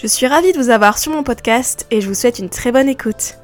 Je suis ravie de vous avoir sur mon podcast et je vous souhaite une très bonne écoute.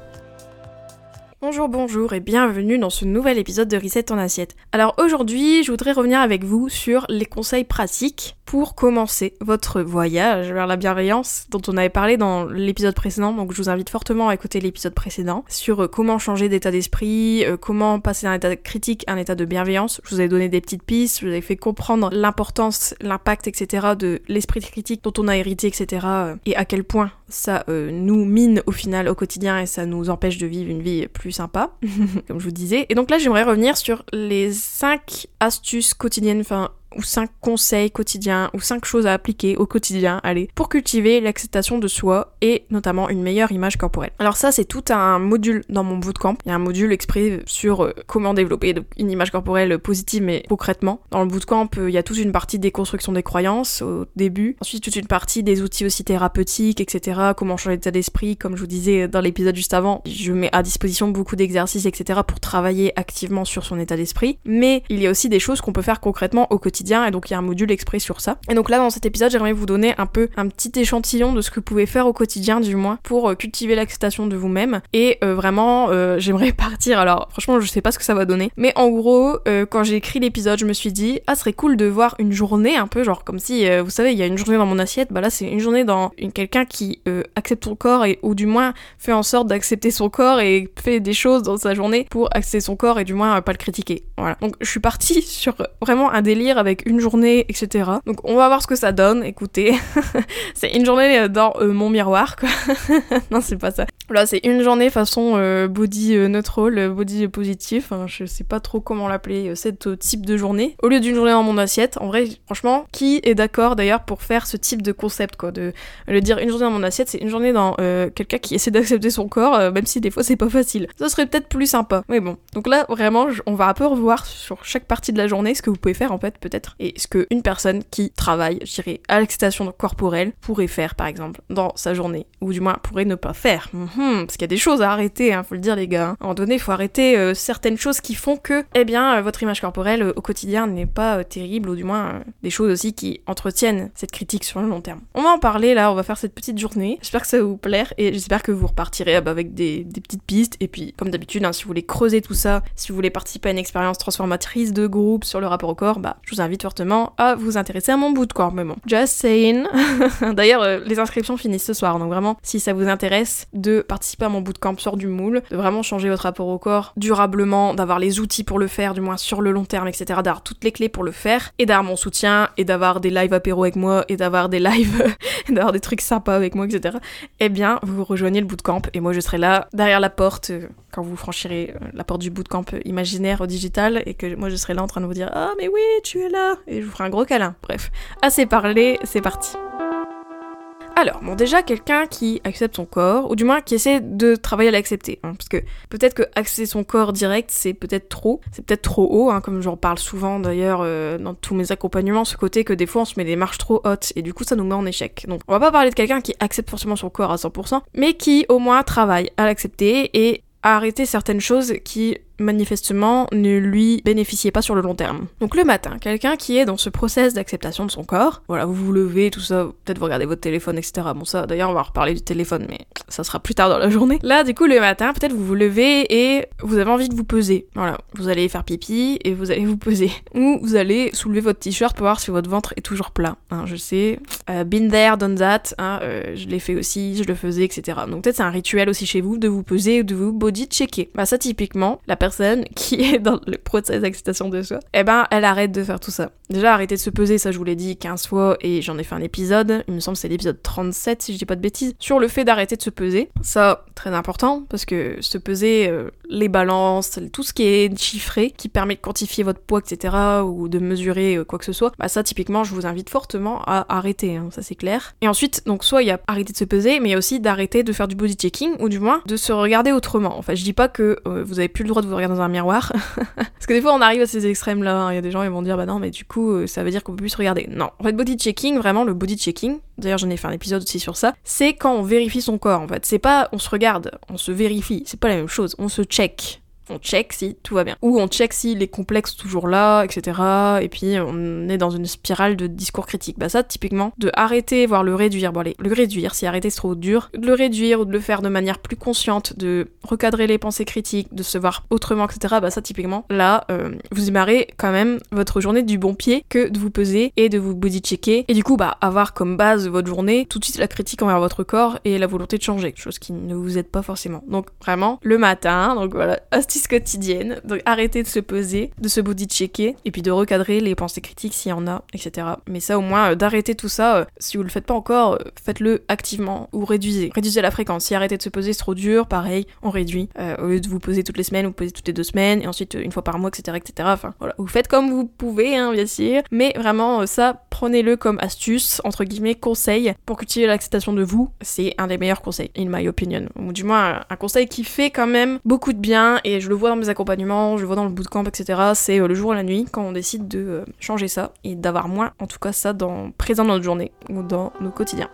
Bonjour, bonjour et bienvenue dans ce nouvel épisode de Reset en assiette. Alors aujourd'hui, je voudrais revenir avec vous sur les conseils pratiques pour commencer votre voyage vers la bienveillance dont on avait parlé dans l'épisode précédent. Donc je vous invite fortement à écouter l'épisode précédent sur euh, comment changer d'état d'esprit, euh, comment passer d'un état critique à un état de bienveillance. Je vous ai donné des petites pistes, je vous ai fait comprendre l'importance, l'impact, etc. de l'esprit critique dont on a hérité, etc. Euh, et à quel point ça nous mine au final au quotidien et ça nous empêche de vivre une vie plus sympa, comme je vous disais. Et donc là, j'aimerais revenir sur les 5 astuces quotidiennes, enfin ou 5 conseils quotidiens ou 5 choses à appliquer au quotidien, allez, pour cultiver l'acceptation de soi et notamment une meilleure image corporelle. Alors ça, c'est tout un module dans mon bootcamp. Il y a un module exprès sur euh, comment développer une image corporelle positive mais concrètement. Dans le bootcamp, euh, il y a toute une partie des constructions des croyances au début, ensuite toute une partie des outils aussi thérapeutiques, etc. Comment changer d'état d'esprit, comme je vous disais dans l'épisode juste avant. Je mets à disposition beaucoup d'exercices, etc. pour travailler activement sur son état d'esprit. Mais il y a aussi des choses qu'on peut faire concrètement au quotidien et donc il y a un module exprès sur ça. Et donc là dans cet épisode j'aimerais vous donner un peu un petit échantillon de ce que vous pouvez faire au quotidien du moins pour euh, cultiver l'acceptation de vous-même. Et euh, vraiment euh, j'aimerais partir. Alors franchement je sais pas ce que ça va donner. Mais en gros quand j'ai écrit l'épisode je me suis dit ah ce serait cool de voir une journée un peu genre comme si vous savez il y a une journée dans mon assiette. Bah là c'est une journée dans quelqu'un qui accepte son corps et ou du moins fait en sorte d'accepter son corps et fait des choses dans sa journée pour accepter son corps et du moins pas le critiquer. Voilà. Donc je suis partie sur vraiment un délire avec une journée, etc. Donc on va voir ce que ça donne, écoutez. c'est une journée euh, dans euh, mon miroir, quoi. non, c'est pas ça. Là, c'est une journée façon euh, body neutral, body positif. je sais pas trop comment l'appeler, cette type de journée. Au lieu d'une journée dans mon assiette, en vrai, franchement, qui est d'accord d'ailleurs pour faire ce type de concept, quoi De le dire une journée dans mon assiette, c'est une journée dans quelqu'un qui essaie d'accepter son corps, même si des fois c'est pas facile. Ça serait peut-être plus sympa. Mais bon. Donc là, vraiment, on va un peu revoir sur chaque partie de la journée ce que vous pouvez faire, en fait, peut-être et ce qu'une personne qui travaille, je dirais, à l'excitation corporelle pourrait faire par exemple dans sa journée, ou du moins pourrait ne pas faire. Mhm, parce qu'il y a des choses à arrêter, hein, faut le dire les gars. À un moment donné, il faut arrêter euh, certaines choses qui font que, eh bien, euh, votre image corporelle euh, au quotidien n'est pas terrible, ou du moins des choses aussi qui entretiennent cette critique sur le long terme. On va en parler là, on va faire cette petite journée. J'espère que ça va vous plaire et j'espère que vous repartirez bah, avec des, petites pistes. Et puis, comme d'habitude, hein, si vous voulez creuser tout ça, si vous voulez participer à une expérience transformatrice de groupe sur le rapport au corps, bah, je vous invite fortement à vous intéresser à mon bout de corps, mais bon. Just saying. D'ailleurs, euh, les inscriptions finissent ce soir, donc vraiment, si ça vous intéresse de participer à mon bootcamp sur du moule, de vraiment changer votre rapport au corps durablement, d'avoir les outils pour le faire, du moins sur le long terme, etc., d'avoir toutes les clés pour le faire, et d'avoir mon soutien, et d'avoir des lives apéro avec moi, et d'avoir des lives, d'avoir des trucs sympas avec moi, etc., eh bien, vous rejoignez le bootcamp, et moi je serai là, derrière la porte, euh, quand vous franchirez euh, la porte du bootcamp imaginaire digital, et que moi je serai là en train de vous dire Ah, mais oui, tu es là Et je vous ferai un gros câlin. Bref, assez parlé, c'est parti. Alors, bon, déjà, quelqu'un qui accepte son corps, ou du moins qui essaie de travailler à l'accepter. Hein, parce que peut-être que accepter son corps direct, c'est peut-être trop. C'est peut-être trop haut, hein, comme j'en parle souvent d'ailleurs euh, dans tous mes accompagnements, ce côté que des fois on se met des marches trop hautes, et du coup ça nous met en échec. Donc, on va pas parler de quelqu'un qui accepte forcément son corps à 100%, mais qui au moins travaille à l'accepter et à arrêter certaines choses qui manifestement ne lui bénéficiait pas sur le long terme. Donc le matin, quelqu'un qui est dans ce process d'acceptation de son corps, voilà, vous vous levez, tout ça, peut-être vous regardez votre téléphone, etc. Bon ça, d'ailleurs on va reparler du téléphone, mais ça sera plus tard dans la journée. Là, du coup, le matin, peut-être vous vous levez et vous avez envie de vous peser. Voilà, vous allez faire pipi et vous allez vous peser. Ou vous allez soulever votre t-shirt pour voir si votre ventre est toujours plat. Hein, je sais, euh, been there, done that, hein, euh, je l'ai fait aussi, je le faisais, etc. Donc peut-être c'est un rituel aussi chez vous de vous peser ou de vous body checker. Bah ça typiquement, la personne qui est dans le process d'acceptation de soi, eh ben elle arrête de faire tout ça. Déjà, arrêter de se peser, ça je vous l'ai dit 15 fois et j'en ai fait un épisode, il me semble c'est l'épisode 37 si je dis pas de bêtises, sur le fait d'arrêter de se peser. Ça, très important, parce que se peser, euh, les balances, tout ce qui est chiffré, qui permet de quantifier votre poids, etc., ou de mesurer euh, quoi que ce soit, bah ça typiquement, je vous invite fortement à arrêter, hein, ça c'est clair. Et ensuite, donc soit il y a arrêter de se peser, mais il y a aussi d'arrêter de faire du body checking, ou du moins de se regarder autrement. Enfin, je dis pas que euh, vous avez plus le droit de vous regarder dans un miroir, parce que des fois on arrive à ces extrêmes là, hein. il y a des gens ils vont dire bah non mais du coup euh, ça veut dire qu'on peut plus se regarder. Non. En fait, body checking, vraiment, le body checking, d'ailleurs j'en ai fait un épisode aussi sur ça, c'est quand on vérifie son corps, en fait. C'est pas on se regarde, on se vérifie, c'est pas la même chose, on se check on check si tout va bien. Ou on check si les complexes toujours là, etc. Et puis on est dans une spirale de discours critique. Bah ça, typiquement, de arrêter, voire le réduire. Bon allez, le réduire, si arrêter c'est trop dur, de le réduire ou de le faire de manière plus consciente, de recadrer les pensées critiques, de se voir autrement, etc. Bah ça, typiquement, là, euh, vous démarrez quand même votre journée du bon pied que de vous peser et de vous body checker. Et du coup, bah avoir comme base votre journée tout de suite la critique envers votre corps et la volonté de changer, chose qui ne vous aide pas forcément. Donc vraiment, le matin, donc voilà, quotidienne. Donc arrêtez de se peser, de se body checker et puis de recadrer les pensées critiques s'il y en a, etc. Mais ça au moins euh, d'arrêter tout ça, euh, si vous le faites pas encore, euh, faites-le activement ou réduisez. Réduisez la fréquence. Si arrêtez de se peser c'est trop dur, pareil, on réduit. au lieu de vous poser toutes les semaines, vous posez toutes les deux semaines et ensuite une fois par mois, etc. etc. Enfin voilà. Vous faites comme vous pouvez, hein, bien sûr. Mais vraiment ça, prenez-le comme astuce, entre guillemets, conseil pour cultiver l'acceptation de vous. C'est un des meilleurs conseils, in my opinion. Ou du moins un conseil qui fait quand même beaucoup de bien et je le vois dans mes accompagnements, je le vois dans le bootcamp, etc. C'est euh, le jour et la nuit quand on décide de euh, changer ça et d'avoir moins, en tout cas ça, dans, présent dans notre journée ou dans nos quotidiens.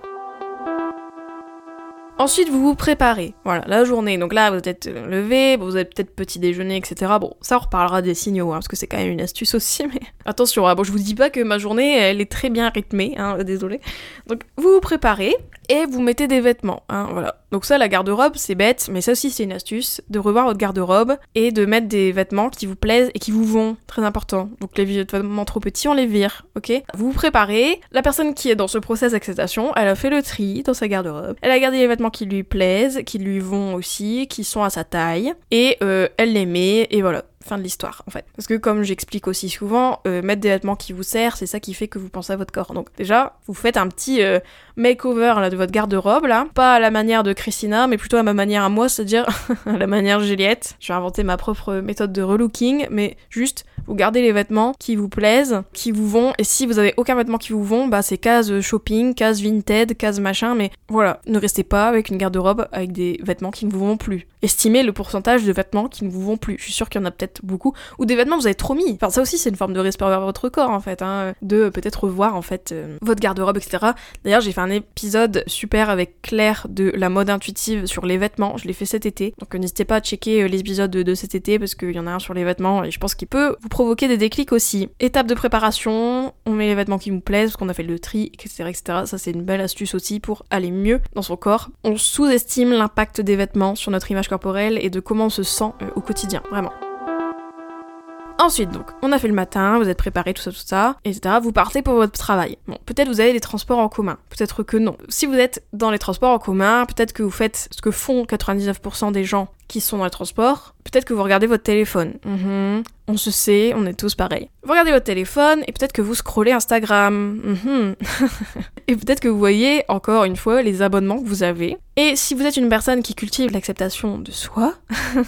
Ensuite, vous vous préparez. Voilà, la journée. Donc là, vous êtes euh, levé, vous avez peut-être petit déjeuner, etc. Bon, ça, on reparlera des signaux, hein, parce que c'est quand même une astuce aussi, mais attention, hein, bon, je vous dis pas que ma journée, elle est très bien rythmée, hein, désolé. Donc, vous vous préparez et vous mettez des vêtements, hein, voilà. Donc ça, la garde-robe, c'est bête, mais ça aussi, c'est une astuce, de revoir votre garde-robe et de mettre des vêtements qui vous plaisent et qui vous vont, très important. Donc les vêtements trop petits, on les vire, ok? Vous vous préparez, la personne qui est dans ce process d'acceptation, elle a fait le tri dans sa garde-robe, elle a gardé les vêtements qui lui plaisent, qui lui vont aussi, qui sont à sa taille, et euh, elle les met, et voilà fin de l'histoire en fait. Parce que comme j'explique aussi souvent, euh, mettre des vêtements qui vous servent, c'est ça qui fait que vous pensez à votre corps. Donc déjà, vous faites un petit euh, makeover de votre garde-robe là, pas à la manière de Christina, mais plutôt à ma manière à moi, c'est-à-dire à la manière Juliette. Je vais inventer ma propre méthode de relooking, mais juste vous gardez les vêtements qui vous plaisent, qui vous vont, et si vous avez aucun vêtement qui vous vont, bah c'est case shopping, case vintage, case machin, mais voilà, ne restez pas avec une garde-robe avec des vêtements qui ne vous vont plus. Estimez le pourcentage de vêtements qui ne vous vont plus. Je suis sûre qu'il y en a peut-être beaucoup, ou des vêtements que vous avez trop mis. Enfin ça aussi c'est une forme de respect vers votre corps en fait, hein, de peut-être revoir en fait euh, votre garde-robe, etc. D'ailleurs j'ai fait un épisode super avec Claire de la mode intuitive sur les vêtements, je l'ai fait cet été, donc n'hésitez pas à checker euh, l'épisode de, de cet été parce qu'il y en a un sur les vêtements et je pense qu'il peut vous provoquer des déclics aussi. Étape de préparation, on met les vêtements qui nous plaisent parce qu'on a fait le tri, etc. etc. Ça c'est une belle astuce aussi pour aller mieux dans son corps. On sous-estime l'impact des vêtements sur notre image corporelle et de comment on se sent euh, au quotidien, vraiment. Ensuite, donc, on a fait le matin, vous êtes préparé, tout ça, tout ça, etc. Vous partez pour votre travail. Bon, peut-être vous avez des transports en commun, peut-être que non. Si vous êtes dans les transports en commun, peut-être que vous faites ce que font 99% des gens qui sont dans les transports, peut-être que vous regardez votre téléphone. Mhm. On se sait, on est tous pareils. Vous regardez votre téléphone et peut-être que vous scrollez Instagram. Mhm. et peut-être que vous voyez encore une fois les abonnements que vous avez. Et si vous êtes une personne qui cultive l'acceptation de soi,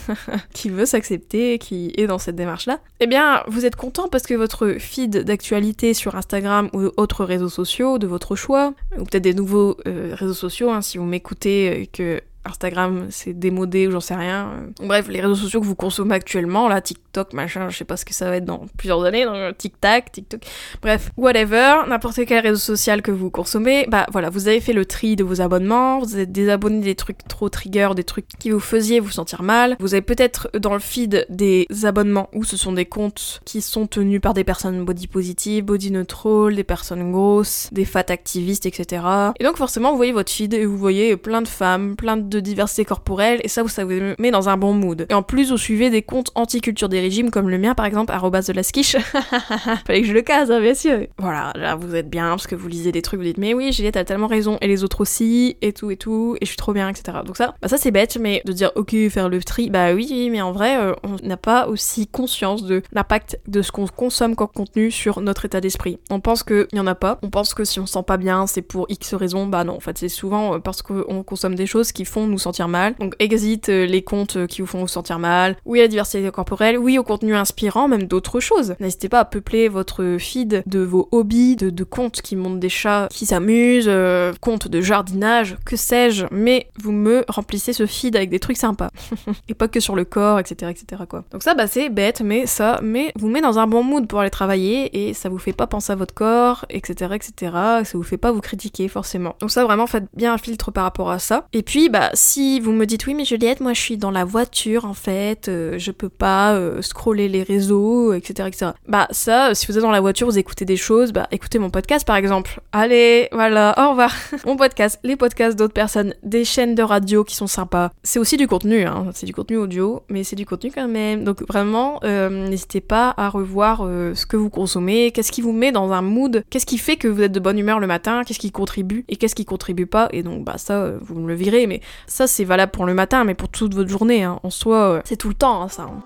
qui veut s'accepter, qui est dans cette démarche-là, eh bien, vous êtes content parce que votre feed d'actualité sur Instagram ou autres réseaux sociaux de votre choix, ou peut-être des nouveaux euh, réseaux sociaux, hein, si vous m'écoutez euh, que Instagram c'est démodé ou j'en sais rien. Bref, les réseaux sociaux que vous consommez actuellement, là, TikTok, machin, je sais pas ce que ça va être dans plusieurs années, TikTok, TikTok, bref, whatever, n'importe quel réseau social que vous consommez, bah voilà, vous avez fait le tri de vos abonnements, vous êtes désabonné des trucs trop trigger, des trucs qui vous faisaient vous sentir mal, vous avez peut-être dans le feed des abonnements où ce sont des comptes qui sont tenus par des personnes body positive, body neutral, des personnes grosses, des fat activistes, etc. Et donc forcément, vous voyez votre feed et vous voyez plein de femmes, plein de de diversité corporelle et ça, ça vous met dans un bon mood. Et en plus, vous suivez des comptes anti-culture des régimes comme le mien par exemple, arrobas de la skiche. Fallait que je le case, hein, bien. Voilà, là vous êtes bien parce que vous lisez des trucs, vous dites mais oui, Juliette a tellement raison et les autres aussi et tout et tout et je suis trop bien, etc. Donc ça, bah ça c'est bête, mais de dire ok, faire le tri, bah oui, mais en vrai, euh, on n'a pas aussi conscience de l'impact de ce qu'on consomme comme contenu sur notre état d'esprit. On pense qu'il n'y en a pas, on pense que si on se sent pas bien, c'est pour X raisons, bah non, en fait c'est souvent euh, parce qu'on consomme des choses qui font nous sentir mal. Donc exit euh, les comptes qui vous font vous sentir mal, oui à la diversité corporelle, oui au contenu inspirant, même d'autres choses. N'hésitez pas à peupler votre feed de vos hobbies, de, comptes qui montrent des chats qui s'amusent, euh, comptes de jardinage, que sais-je, mais vous me remplissez ce feed avec des trucs sympas. Et pas que sur le corps, etc. etc. quoi. Donc ça bah c'est bête, mais ça mais vous met dans un bon mood pour aller travailler et ça vous fait pas penser à votre corps, etc. etc. Ça vous fait pas vous critiquer forcément. Donc ça vraiment faites bien un filtre par rapport à ça. Et puis bah si vous me dites oui mais Juliette, moi je suis dans la voiture en fait, euh, je peux pas euh, scroller les réseaux, etc., etc. Bah ça, si vous êtes dans la voiture, vous écoutez des choses, bah écoutez mon podcast par exemple. Allez, voilà, au revoir. mon podcast, les podcasts d'autres personnes, des chaînes de radio qui sont sympas. C'est aussi du contenu, hein. c'est du contenu audio, mais c'est du contenu quand même. Donc vraiment, euh, n'hésitez pas à revoir euh, ce que vous consommez, qu'est-ce qui vous met dans un mood, qu'est-ce qui fait que vous êtes de bonne humeur le matin, qu'est-ce qui contribue et qu'est-ce qui contribue pas. Et donc bah ça, vous me le virez, mais ça c'est valable pour le matin, mais pour toute votre journée. Hein. En soi, c'est tout le temps hein, ça. Hein.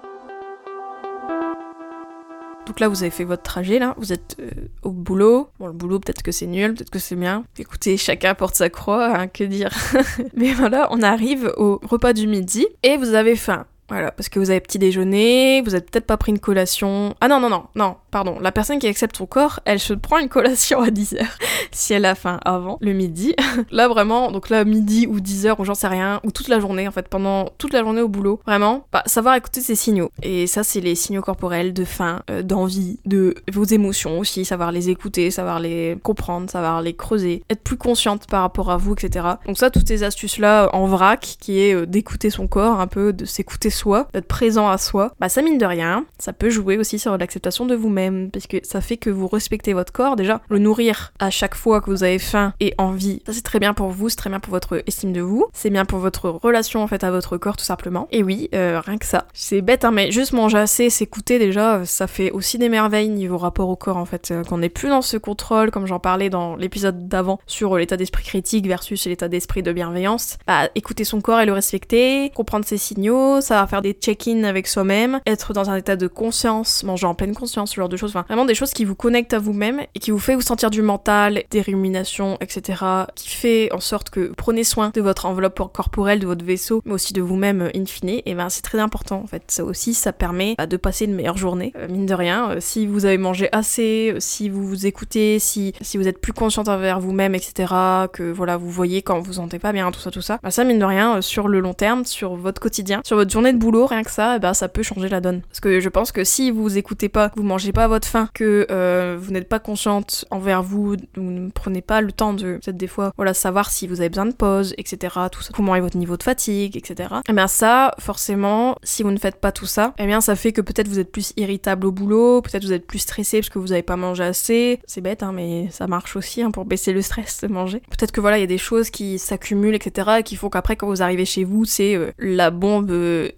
Donc là, vous avez fait votre trajet, là, vous êtes euh, au boulot. Bon, le boulot, peut-être que c'est nul, peut-être que c'est bien. Écoutez, chacun porte sa croix, que dire. Mais voilà, on arrive au repas du midi et vous avez faim. Voilà, parce que vous avez petit déjeuner, vous avez peut-être pas pris une collation. Ah non, non, non, non, pardon. La personne qui accepte son corps, elle se prend une collation à 10h si elle a faim avant, le midi. là, vraiment, donc là, midi ou 10h ou j'en sais rien, ou toute la journée, en fait, pendant toute la journée au boulot. Vraiment, bah, savoir écouter ces signaux. Et ça, c'est les signaux corporels de faim, euh, d'envie, de vos émotions aussi, savoir les écouter, savoir les comprendre, savoir les creuser, être plus consciente par rapport à vous, etc. Donc ça, toutes ces astuces-là en vrac, qui est euh, d'écouter son corps, un peu, de s'écouter soi, présent à soi, bah ça mine de rien, ça peut jouer aussi sur l'acceptation de vous-même, parce que ça fait que vous respectez votre corps, déjà, le nourrir à chaque fois que vous avez faim et envie, ça c'est très bien pour vous, c'est très bien pour votre estime de vous, c'est bien pour votre relation en fait à votre corps tout simplement. Et oui, euh, rien que ça. C'est bête hein, mais juste manger assez, s'écouter déjà, ça fait aussi des merveilles niveau rapport au corps en fait, euh, qu'on n'est plus dans ce contrôle comme j'en parlais dans l'épisode d'avant sur l'état d'esprit critique versus l'état d'esprit de bienveillance. Bah écouter son corps et le respecter, comprendre ses signaux, ça va faire des check-in avec soi-même, être dans un état de conscience, manger en pleine conscience, ce genre de choses. Enfin, vraiment des choses qui vous connectent à vous-même et qui vous fait vous sentir du mental, des ruminations, etc. Qui fait en sorte que prenez soin de votre enveloppe corporelle, de votre vaisseau, mais aussi de vous-même in fine. Et ben c'est très important en fait. Ça aussi, ça permet bah, de passer une meilleure journée. Euh, mine de rien, euh, si vous avez mangé assez, euh, si vous vous écoutez, si, si vous êtes plus consciente envers vous-même, etc. Que voilà, vous voyez quand vous sentez pas bien, tout ça, tout ça. Bah, ça mine de rien, sur le long terme, sur votre quotidien, sur votre journée de boulot, rien que ça, bah, ça peut changer la donne. Parce que je pense que si vous écoutez pas, vous mangez pas à votre faim, que euh, vous n'êtes pas consciente envers vous, vous ne prenez pas le temps de peut-être des fois, voilà, savoir si vous avez besoin de pause, etc. Tout ça, comment est votre niveau de fatigue, etc. Et eh bien ça, forcément, si vous ne faites pas tout ça, et eh bien ça fait que peut-être vous êtes plus irritable au boulot, peut-être vous êtes plus stressé parce que vous avez pas mangé assez. C'est bête, hein, mais ça marche aussi hein, pour baisser le stress de manger. Peut-être que voilà, il y a des choses qui s'accumulent, etc. et qui font qu'après quand vous arrivez chez vous, c'est euh, la bombe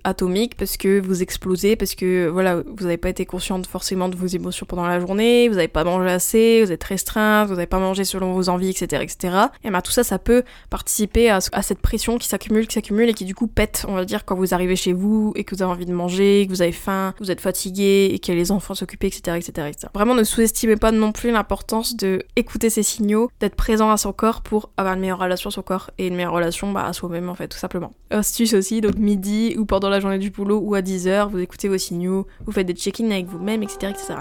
atomique parce que vous explosez, parce que voilà, vous n'avez pas été consciente forcément de vos émotions pendant la journée, vous n'avez pas mangé assez, vous êtes restreinte, vous n'avez pas mangé selon vos envies, etc. etc. Et ben tout ça, ça peut participer à, cette pression qui s'accumule, qui s'accumule et qui du coup pète, on va dire, quand vous arrivez chez vous et que vous avez envie de manger, que vous avez faim, que vous êtes fatigué et qu'il y a les enfants s'occuper, etc., etc., etc. Vraiment, ne sous-estimez pas non plus l'importance de écouter ces signaux, d'être présent à son corps pour avoir une meilleure relation à son corps et une meilleure relation bah, à soi-même en fait, tout simplement. Astuce aussi, donc midi ou pendant la journée du boulot ou à 10h, vous écoutez vos signaux, vous faites des check-in avec vous-même, etc., etc.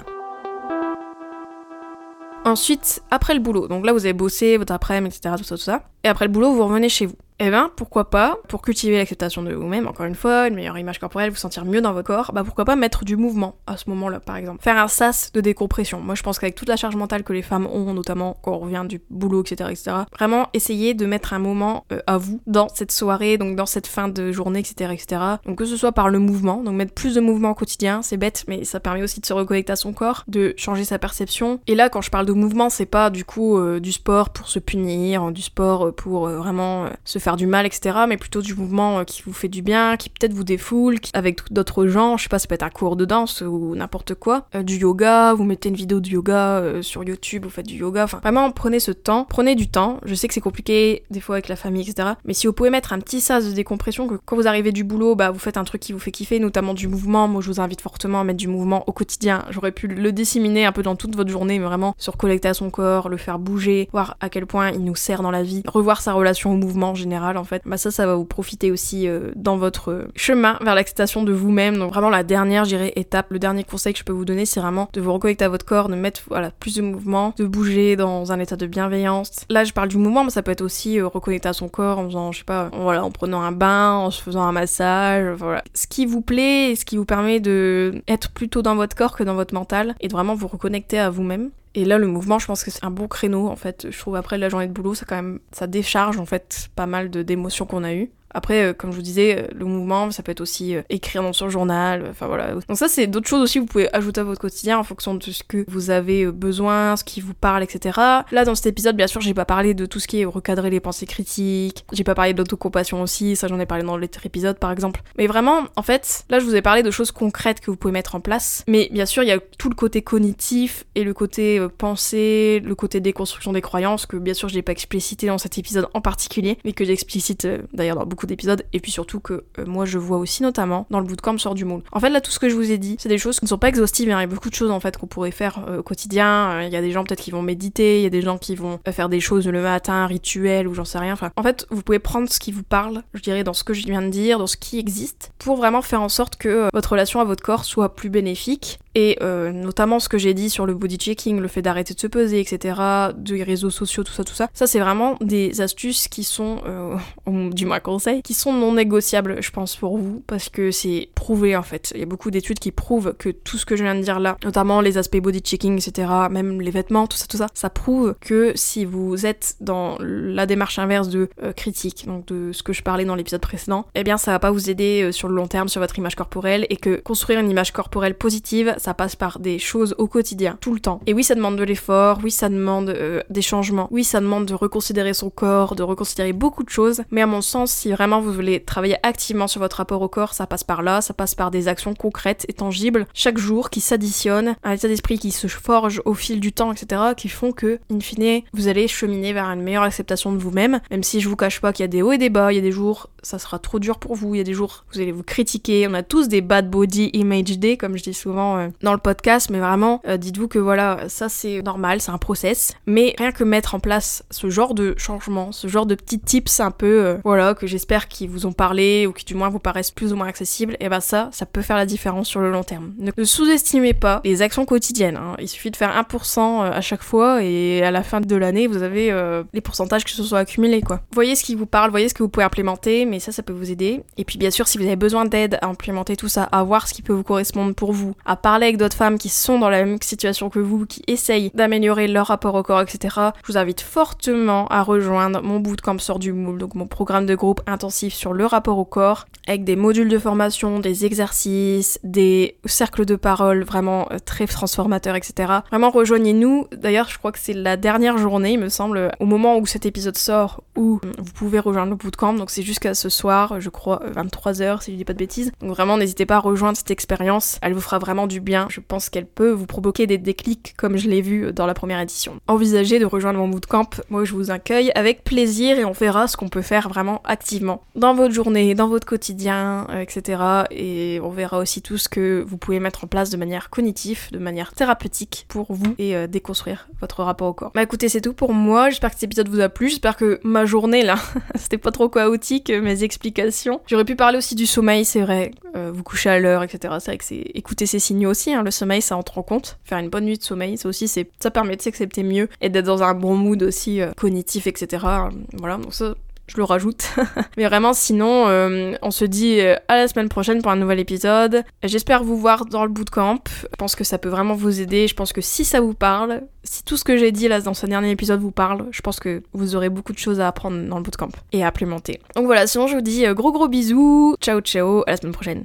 Ensuite, après le boulot, donc là vous avez bossé votre après-midi, etc., et après le boulot, vous revenez chez vous eh ben pourquoi pas, pour cultiver l'acceptation de vous-même, encore une fois, une meilleure image corporelle, vous sentir mieux dans votre corps, bah pourquoi pas mettre du mouvement à ce moment-là, par exemple. Faire un sas de décompression. Moi je pense qu'avec toute la charge mentale que les femmes ont, notamment quand on revient du boulot, etc., etc., vraiment essayer de mettre un moment euh, à vous dans cette soirée, donc dans cette fin de journée, etc., etc. Donc que ce soit par le mouvement, donc mettre plus de mouvement au quotidien, c'est bête, mais ça permet aussi de se reconnecter à son corps, de changer sa perception. Et là, quand je parle de mouvement, c'est pas du coup euh, du sport pour se punir, du sport pour euh, vraiment se faire du mal, etc. Mais plutôt du mouvement qui vous fait du bien, qui peut-être vous défoule, avec d'autres gens, je sais pas, ça peut être un cours de danse ou n'importe quoi, du yoga, vous mettez une vidéo de yoga sur YouTube, vous faites du yoga, enfin vraiment prenez ce temps, prenez du temps. Je sais que c'est compliqué des fois avec la famille, etc. Mais si vous pouvez mettre un petit sas de décompression, que quand vous arrivez du boulot, bah vous faites un truc qui vous fait kiffer, notamment du mouvement. Moi, je vous invite fortement à mettre du mouvement au quotidien. J'aurais pu le disséminer un peu dans toute votre journée, mais vraiment sur collecter à son corps, le faire bouger, voir à quel point il nous sert dans la vie, revoir sa relation au mouvement en général, en fait. Bah ça, ça va vous profiter aussi euh, dans votre chemin vers l'acceptation de vous-même. Donc vraiment la dernière, j'irai étape, le dernier conseil que je peux vous donner, c'est vraiment de vous reconnecter à votre corps, de mettre voilà plus de mouvement, de bouger dans un état de bienveillance. Là, je parle du mouvement, mais ça peut être aussi euh, reconnecter à son corps en faisant, je sais pas, voilà, en prenant un bain, en se faisant un massage, voilà. Ce qui vous plaît ce qui vous permet de être plutôt dans votre corps que dans votre mental et de vraiment vous reconnecter à vous-même. Et là, le mouvement, je pense que c'est un bon créneau, en fait. Je trouve après la journée de boulot, ça quand même, ça décharge, en fait, pas mal d'émotions qu'on a eues. Après, euh, comme je vous disais, euh, le mouvement, ça peut être aussi euh, écrire dans son journal, enfin voilà. Donc ça, c'est d'autres choses aussi que vous pouvez ajouter à votre quotidien en fonction de ce que vous avez besoin, ce qui vous parle, etc. Là, dans cet épisode, bien sûr, j'ai pas parlé de tout ce qui est recadrer les pensées critiques, j'ai pas parlé d'autocompassion aussi, ça j'en ai parlé dans l'autre épisode par exemple. Mais vraiment, en fait, là, je vous ai parlé de choses concrètes que vous pouvez mettre en place. Mais bien sûr, il y a tout le côté cognitif et le côté pensée, le côté déconstruction des croyances que bien sûr, je n'ai pas explicité dans cet épisode en particulier, mais que j'explicite d'ailleurs dans beaucoup d'épisodes, et puis surtout que euh, moi je vois aussi notamment dans le bootcamp sort du moule. En fait là tout ce que je vous ai dit, c'est des choses qui ne sont pas exhaustives, il y a beaucoup de choses en fait qu'on pourrait faire euh, au quotidien, euh, il y a des gens peut-être qui vont méditer, il y a des gens qui vont faire des choses le matin, rituels ou j'en sais rien, en fait vous pouvez prendre ce qui vous parle, je dirais dans ce que je viens de dire, dans ce qui existe, pour vraiment faire en sorte que votre relation à votre corps soit plus bénéfique et notamment ce que j'ai dit sur le body checking, le fait d'arrêter de se peser, etc., de réseaux sociaux, tout ça, tout ça. Ça, c'est vraiment des astuces qui sont, du moins conseil, qui sont non négociables, je pense, pour vous, parce que c'est prouvé en fait. Il y a beaucoup d'études qui prouvent que tout ce que je viens de dire là, notamment les aspects body checking, etc., même les vêtements, tout ça, tout ça, ça prouve que si vous êtes dans la démarche inverse de euh, critique, donc de ce que je parlais dans l'épisode précédent, eh bien ça va pas vous aider euh, sur le long terme sur votre image corporelle et que construire une image corporelle positive, ça passe par des choses au quotidien, tout le temps. Et oui, ça demande de l'effort, oui, ça demande euh, des changements, oui, ça demande de reconsidérer son corps, de reconsidérer beaucoup de choses, mais à mon sens, si vraiment vous voulez travailler activement sur votre rapport au corps, ça passe par là, ça passe par des actions concrètes et tangibles chaque jour qui s'additionnent, un état d'esprit qui se forge au fil du temps, etc., qui font que, in fine, vous allez cheminer vers une meilleure acceptation de vous-même, même si je vous cache pas qu'il y a des hauts et des bas, il y a des jours, ça sera trop dur pour vous, il y a des jours, vous allez vous critiquer, on a tous des bad body image day, comme je dis souvent euh, dans le podcast, mais vraiment, euh, dites-vous que voilà, ça c'est normal, c'est un process, mais rien que mettre en place ce genre de changement, ce genre de petits tips un peu, euh, voilà, que j'espère qui vous ont parlé ou qui du moins vous paraissent plus ou moins accessibles, et ben ça, ça peut faire la différence sur le long terme. Ne sous-estimez pas les actions quotidiennes. Hein. Il suffit de faire 1% euh, à chaque fois et à la fin de l'année, vous avez euh, les pourcentages qui se sont accumulés quoi. Voyez ce qui vous parle, voyez ce que vous pouvez implémenter, mais ça, ça peut vous aider. Et puis bien sûr, si vous avez besoin d'aide à implémenter tout ça, à voir ce qui peut vous correspondre pour vous, à parler avec d'autres femmes qui sont dans la même situation que vous, qui essayent d'améliorer leur rapport au corps, etc., je vous invite fortement à rejoindre mon bootcamp sort du moule, donc mon programme de groupe intensif sur le rapport au corps, avec des modules de formation, des exercices, des cercles de parole vraiment euh, très transformateurs, etc. Vraiment rejoignez-nous. D'ailleurs, je crois que c'est la dernière journée, il me semble, au moment où cet épisode sort, où vous pouvez rejoindre le bootcamp. Donc c'est jusqu'à ce soir, je crois, 23h, si je dis pas de bêtises. Donc vraiment, n'hésitez pas à rejoindre cette expérience. Elle vous fera vraiment du bien. Je pense qu'elle peut vous provoquer des déclics, comme je l'ai vu dans la première édition. Envisagez de rejoindre mon bootcamp. Moi, je vous accueille avec plaisir et on verra ce qu'on peut faire vraiment activement dans votre journée, dans votre quotidien, euh, etc. Et on verra aussi tout ce que vous pouvez mettre en place de manière cognitive, de manière thérapeutique pour vous et euh, déconstruire votre rapport au corps. Bah écoutez, c'est tout pour moi. J'espère que cet épisode vous a plu. J'espère que ma journée là, c'était pas trop chaotique, euh, mes explications. J'aurais pu parler aussi du sommeil, c'est vrai. vous coucher à l'heure, etc. C'est vrai que c'est écouter ces signaux Hein. Le sommeil, ça entre en compte. Faire une bonne nuit de sommeil, ça aussi, ça permet de s'accepter mieux et d'être dans un bon mood aussi cognitif, etc. Voilà, donc ça, je le rajoute. Mais vraiment, sinon, euh, on se dit euh, à la semaine prochaine pour un nouvel épisode. J'espère vous voir dans le bootcamp. Je pense que ça peut vraiment vous aider. Je pense que si ça vous parle, si tout ce que j'ai dit là dans ce dernier épisode vous parle, je pense que vous aurez beaucoup de choses à apprendre dans le bootcamp et à implémenter. Donc voilà, sinon je vous dis euh, gros gros bisous. Ciao ciao, à la semaine prochaine.